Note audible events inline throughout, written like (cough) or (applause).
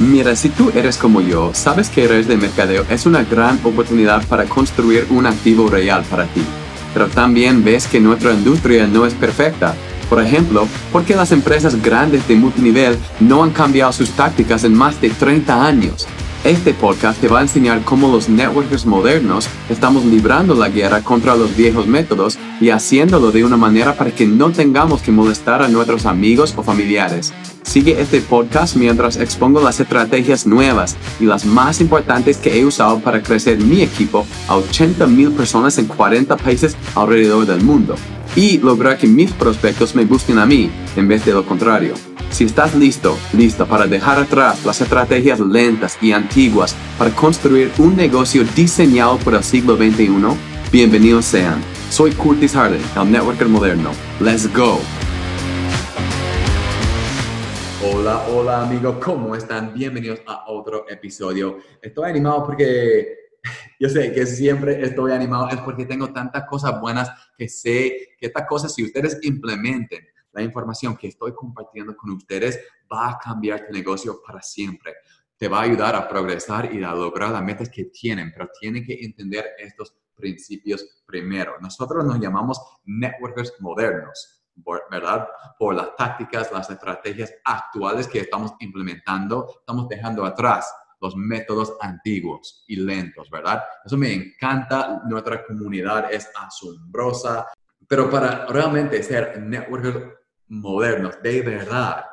Mira, si tú eres como yo, sabes que redes de mercadeo es una gran oportunidad para construir un activo real para ti. Pero también ves que nuestra industria no es perfecta. Por ejemplo, ¿por qué las empresas grandes de multinivel no han cambiado sus tácticas en más de 30 años? Este podcast te va a enseñar cómo los networkers modernos estamos librando la guerra contra los viejos métodos y haciéndolo de una manera para que no tengamos que molestar a nuestros amigos o familiares. Sigue este podcast mientras expongo las estrategias nuevas y las más importantes que he usado para crecer mi equipo a 80 mil personas en 40 países alrededor del mundo y lograr que mis prospectos me busquen a mí en vez de lo contrario. Si estás listo, lista para dejar atrás las estrategias lentas y antiguas para construir un negocio diseñado por el siglo XXI, bienvenidos sean. Soy Curtis Harden, el networker moderno. Let's go. Hola, hola amigos, ¿cómo están? Bienvenidos a otro episodio. Estoy animado porque (laughs) yo sé que siempre estoy animado, es porque tengo tantas cosas buenas que sé que estas cosas, si ustedes implementen, la información que estoy compartiendo con ustedes va a cambiar tu negocio para siempre. Te va a ayudar a progresar y a lograr las metas que tienen, pero tienen que entender estos principios primero. Nosotros nos llamamos networkers modernos, ¿verdad? Por las tácticas, las estrategias actuales que estamos implementando, estamos dejando atrás los métodos antiguos y lentos, ¿verdad? Eso me encanta, nuestra comunidad es asombrosa, pero para realmente ser networkers modernos, de verdad,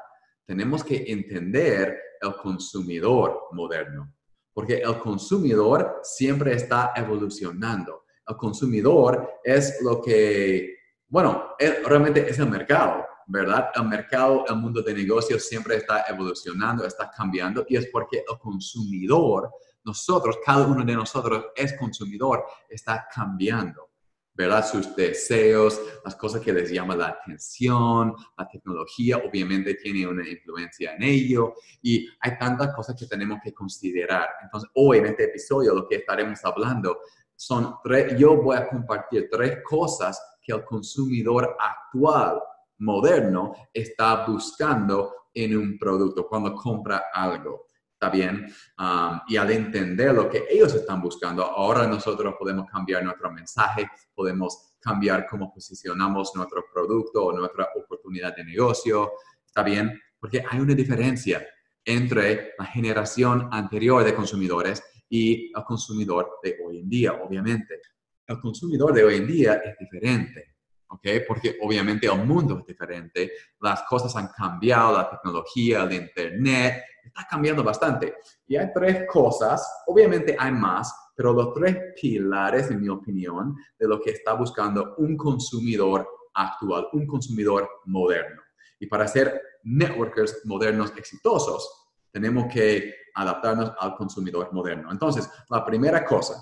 tenemos que entender el consumidor moderno, porque el consumidor siempre está evolucionando. El consumidor es lo que, bueno, realmente es el mercado, ¿verdad? El mercado, el mundo de negocios siempre está evolucionando, está cambiando y es porque el consumidor, nosotros, cada uno de nosotros es consumidor, está cambiando. ¿verdad? Sus deseos, las cosas que les llaman la atención, la tecnología obviamente tiene una influencia en ello y hay tantas cosas que tenemos que considerar. Entonces, hoy en este episodio lo que estaremos hablando son tres, yo voy a compartir tres cosas que el consumidor actual, moderno, está buscando en un producto cuando compra algo bien. Um, y al entender lo que ellos están buscando, ahora nosotros podemos cambiar nuestro mensaje, podemos cambiar cómo posicionamos nuestro producto o nuestra oportunidad de negocio. ¿Está bien? Porque hay una diferencia entre la generación anterior de consumidores y el consumidor de hoy en día, obviamente. El consumidor de hoy en día es diferente. ¿ok? Porque obviamente el mundo es diferente, las cosas han cambiado, la tecnología, el Internet, está cambiando bastante. Y hay tres cosas, obviamente hay más, pero los tres pilares, en mi opinión, de lo que está buscando un consumidor actual, un consumidor moderno. Y para ser networkers modernos exitosos, tenemos que adaptarnos al consumidor moderno. Entonces, la primera cosa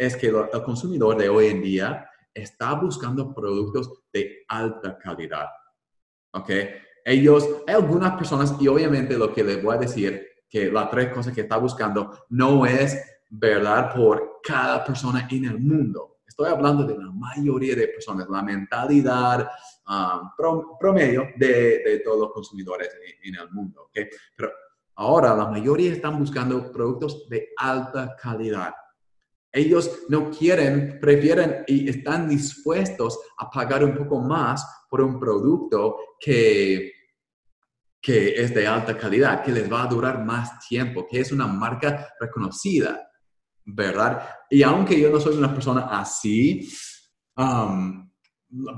es que el consumidor de hoy en día está buscando productos de alta calidad. ¿Ok? ellos, hay algunas personas, y obviamente lo que les voy a decir, que las tres cosas que está buscando no es verdad por cada persona en el mundo. Estoy hablando de la mayoría de personas, la mentalidad um, promedio de, todos los consumidores en, el mundo. ¿okay? Pero ahora la mayoría están buscando productos de alta calidad. Ellos no quieren, prefieren y están dispuestos a pagar un poco más por un producto que, que es de alta calidad, que les va a durar más tiempo, que es una marca reconocida, ¿verdad? Y aunque yo no soy una persona así, um,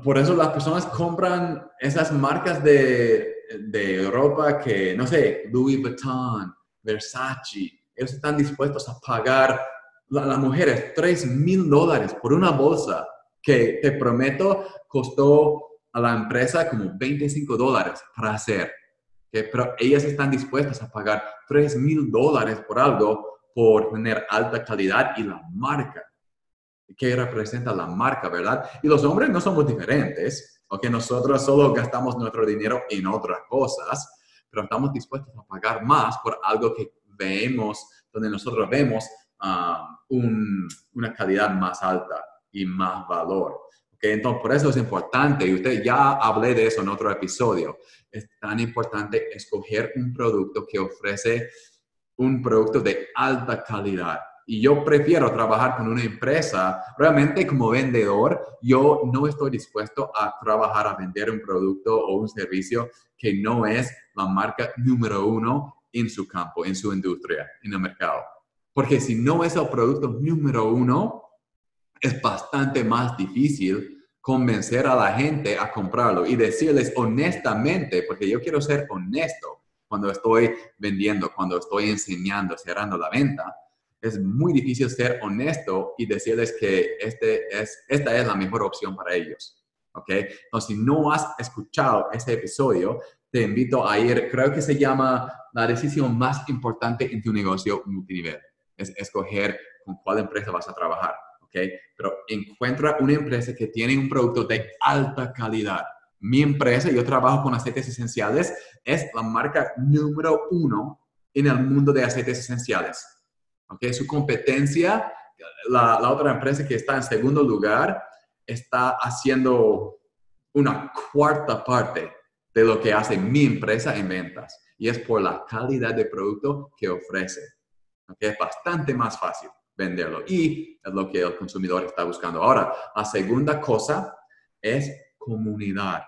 por eso las personas compran esas marcas de, de ropa que, no sé, Louis Vuitton, Versace, ellos están dispuestos a pagar, las mujeres, 3 mil dólares por una bolsa que te prometo costó a la empresa como 25 dólares para hacer. Pero ellas están dispuestas a pagar 3 mil dólares por algo por tener alta calidad y la marca. que representa la marca, verdad? Y los hombres no somos diferentes, porque nosotros solo gastamos nuestro dinero en otras cosas, pero estamos dispuestos a pagar más por algo que vemos, donde nosotros vemos ah, una calidad más alta y más valor. Entonces, por eso es importante, y usted ya hablé de eso en otro episodio, es tan importante escoger un producto que ofrece un producto de alta calidad. Y yo prefiero trabajar con una empresa, realmente como vendedor, yo no estoy dispuesto a trabajar a vender un producto o un servicio que no es la marca número uno en su campo, en su industria, en el mercado. Porque si no es el producto número uno, es bastante más difícil convencer a la gente a comprarlo y decirles honestamente, porque yo quiero ser honesto cuando estoy vendiendo, cuando estoy enseñando, cerrando la venta, es muy difícil ser honesto y decirles que este es, esta es la mejor opción para ellos. ¿Ok? Entonces, si no has escuchado este episodio, te invito a ir, creo que se llama la decisión más importante en tu negocio multinivel. Es escoger con cuál empresa vas a trabajar. ¿Ok? Pero encuentra una empresa que tiene un producto de alta calidad. Mi empresa, yo trabajo con aceites esenciales, es la marca número uno en el mundo de aceites esenciales. ¿Ok? Su competencia, la, la otra empresa que está en segundo lugar, está haciendo una cuarta parte de lo que hace mi empresa en ventas. Y es por la calidad de producto que ofrece. ¿Okay? Es bastante más fácil venderlo. Y es lo que el consumidor está buscando. Ahora, la segunda cosa es comunidad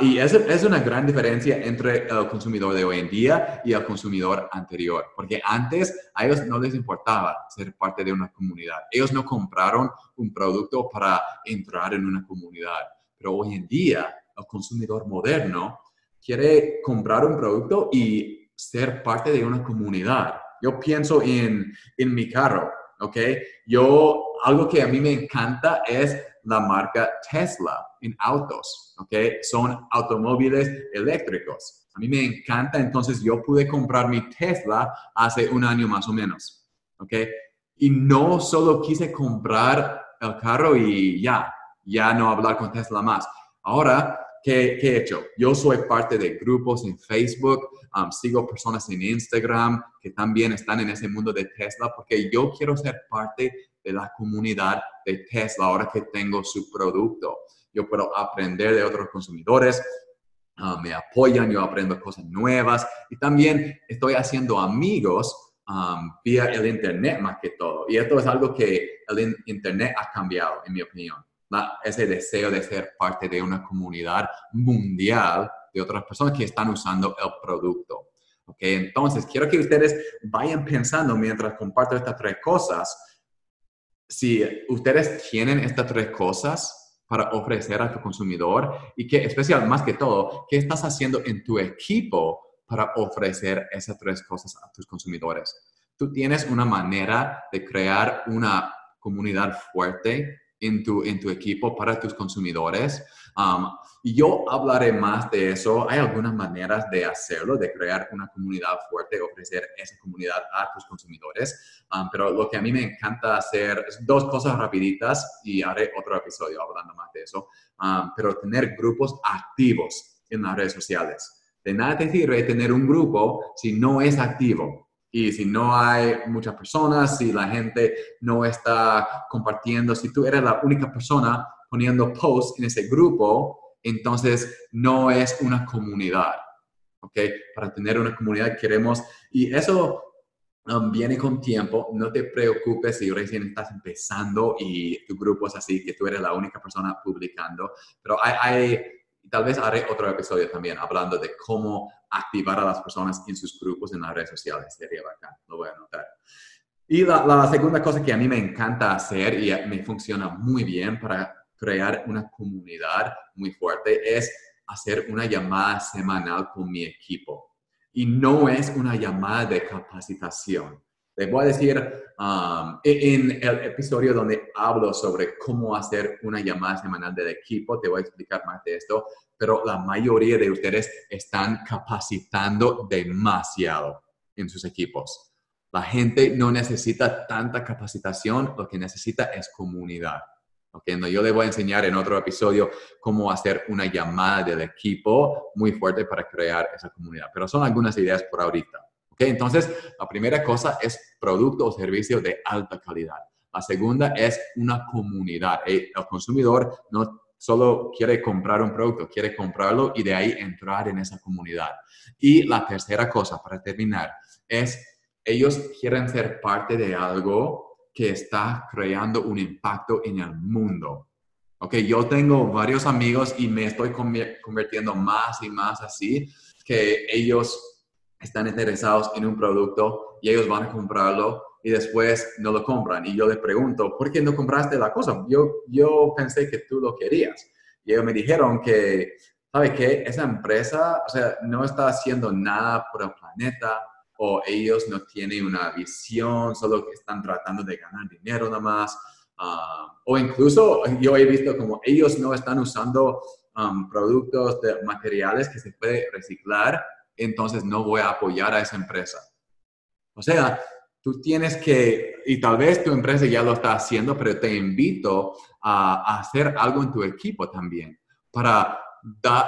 y es, es una gran diferencia entre el consumidor de hoy en día y el consumidor anterior, porque antes a ellos no les importaba ser parte de una comunidad. Ellos no compraron un producto para entrar en una comunidad, pero hoy en día el consumidor moderno quiere comprar un producto y ser parte de una comunidad. Yo pienso en, en mi carro, ¿ok? Yo, algo que a mí me encanta es la marca Tesla en autos, ¿ok? Son automóviles eléctricos. A mí me encanta, entonces yo pude comprar mi Tesla hace un año más o menos, ¿ok? Y no solo quise comprar el carro y ya, ya no hablar con Tesla más. Ahora, ¿qué, he hecho? Yo soy parte de grupos en Facebook, um, sigo personas en Instagram que también están en ese mundo de Tesla porque yo quiero ser parte de la comunidad de Tesla ahora que tengo su producto. Yo puedo aprender de otros consumidores, ah, me apoyan, yo aprendo cosas nuevas y también estoy haciendo amigos um, vía el Internet más que todo. Y esto es algo que el Internet ha cambiado, en mi opinión. Ese deseo de ser parte de una comunidad mundial de otras personas que están usando el producto. Okay, entonces, quiero que ustedes vayan pensando mientras comparto estas tres cosas si ustedes tienen estas tres cosas para ofrecer a tu consumidor y que, especial más que todo, ¿qué estás haciendo en tu equipo para ofrecer esas tres cosas a tus consumidores? Tú tienes una manera de crear una comunidad fuerte en tu, en tu equipo para tus consumidores. Um, y yo hablaré más de eso. Hay algunas maneras de hacerlo, de crear una comunidad fuerte, ofrecer esa comunidad a tus consumidores. Um, pero lo que a mí me encanta hacer es dos cosas rapiditas y haré otro episodio hablando más de eso. Um, pero tener grupos activos en las redes sociales. De nada te sirve tener un grupo si no es activo. Y si no hay muchas personas, si la gente no está compartiendo, si tú eres la única persona poniendo posts en ese grupo, entonces no es una comunidad. ¿Ok? Para tener una comunidad queremos, y eso um, viene con tiempo, no te preocupes si recién estás empezando y tu grupo es así, que tú eres la única persona publicando, pero hay, hay tal vez haré otro episodio también hablando de cómo activar a las personas en sus grupos en las redes sociales. Sería bacán, lo voy a anotar. Y la, segunda cosa que a mí me encanta hacer y me funciona muy bien para crear una comunidad muy fuerte es hacer una llamada semanal con mi equipo. Y no es una llamada de capacitación. Les voy a decir um, e, en el episodio donde hablo sobre cómo hacer una llamada semanal del equipo, te voy a explicar más de esto, pero la mayoría de ustedes están capacitando demasiado en sus equipos. La gente no necesita tanta capacitación, lo que necesita es comunidad. Okay, no, yo le voy a enseñar en otro episodio cómo hacer una llamada del equipo muy fuerte para crear esa comunidad, pero son algunas ideas por ahorita. Entonces, la primera cosa es producto o servicio de alta calidad. La segunda es una comunidad. El consumidor no solo quiere comprar un producto, quiere comprarlo y de ahí entrar en esa comunidad. Y la tercera cosa, para terminar, es ellos quieren ser parte de algo que está creando un impacto en el mundo. Ok, yo tengo varios amigos y me estoy convirtiendo más y más así, que ellos están interesados en un producto y ellos van a comprarlo y después no lo compran. Y yo les pregunto, ¿por qué no compraste la cosa? Yo, yo pensé que tú lo querías. Y ellos me dijeron que, ¿sabe qué? Esa empresa, o sea, no está haciendo nada por el planeta o ellos no tienen una visión, solo que están tratando de ganar dinero nada más. Ah, o incluso yo he visto como ellos no están usando um, productos de materiales que se puede reciclar, entonces no voy a apoyar a esa empresa. O sea, tú tienes que, y tal vez tu empresa ya lo está haciendo, pero te invito a, hacer algo en tu equipo también para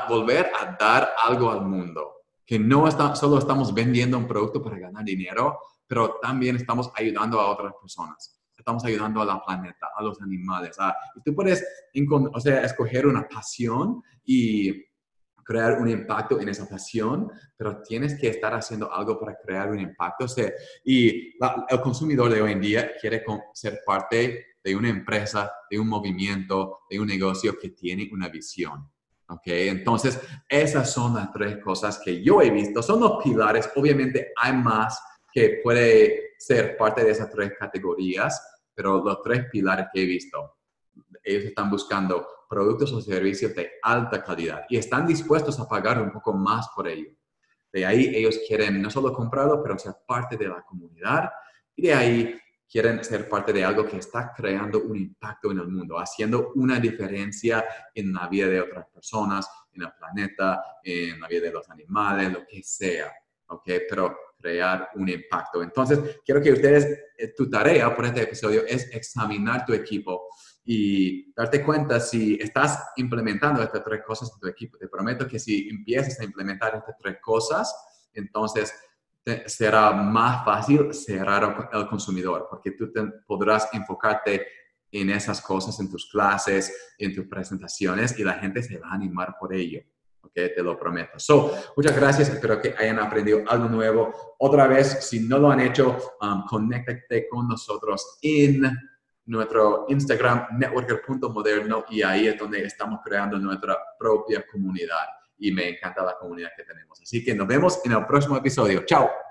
volver a dar algo al mundo. Que no está, solo estamos vendiendo un producto para ganar dinero, pero también estamos ayudando a otras personas. Estamos ayudando a la planeta, a los animales. y tú puedes o sea, escoger una pasión y crear un impacto en esa pasión, pero tienes que estar haciendo algo para crear un impacto. O sea, y el consumidor de hoy en día quiere ser parte de una empresa, de un movimiento, de un negocio que tiene una visión. ¿Ok? Entonces, esas son las tres cosas que yo he visto. Son los pilares. Obviamente hay más que puede ser parte de esas tres categorías, pero los tres pilares que he visto. Ellos están buscando productos o servicios de alta calidad y están dispuestos a pagar un poco más por ello. De ahí ellos quieren no solo comprarlo, pero ser parte de la comunidad y de ahí quieren ser parte de algo que está creando un impacto en el mundo, haciendo una diferencia en la vida de otras personas, en el planeta, en la vida de los animales, lo que sea. ¿Ok? Pero crear un impacto. Entonces, quiero que ustedes, eh, tu tarea por este episodio es examinar tu equipo y darte cuenta si estás implementando estas tres cosas en tu equipo. Te prometo que si empiezas a implementar estas tres cosas, entonces será más fácil cerrar al consumidor, porque tú podrás enfocarte en esas cosas en tus clases, en tus presentaciones, y la gente se va a animar por ello. ¿ok? Te lo prometo. So, muchas gracias. Espero que hayan aprendido algo nuevo. Otra vez, si no lo han hecho, um, conéctate con nosotros en nuestro Instagram, networker.moderno, y ahí es donde estamos creando nuestra propia comunidad. Y me encanta la comunidad que tenemos. Así que nos vemos en el próximo episodio. Chao.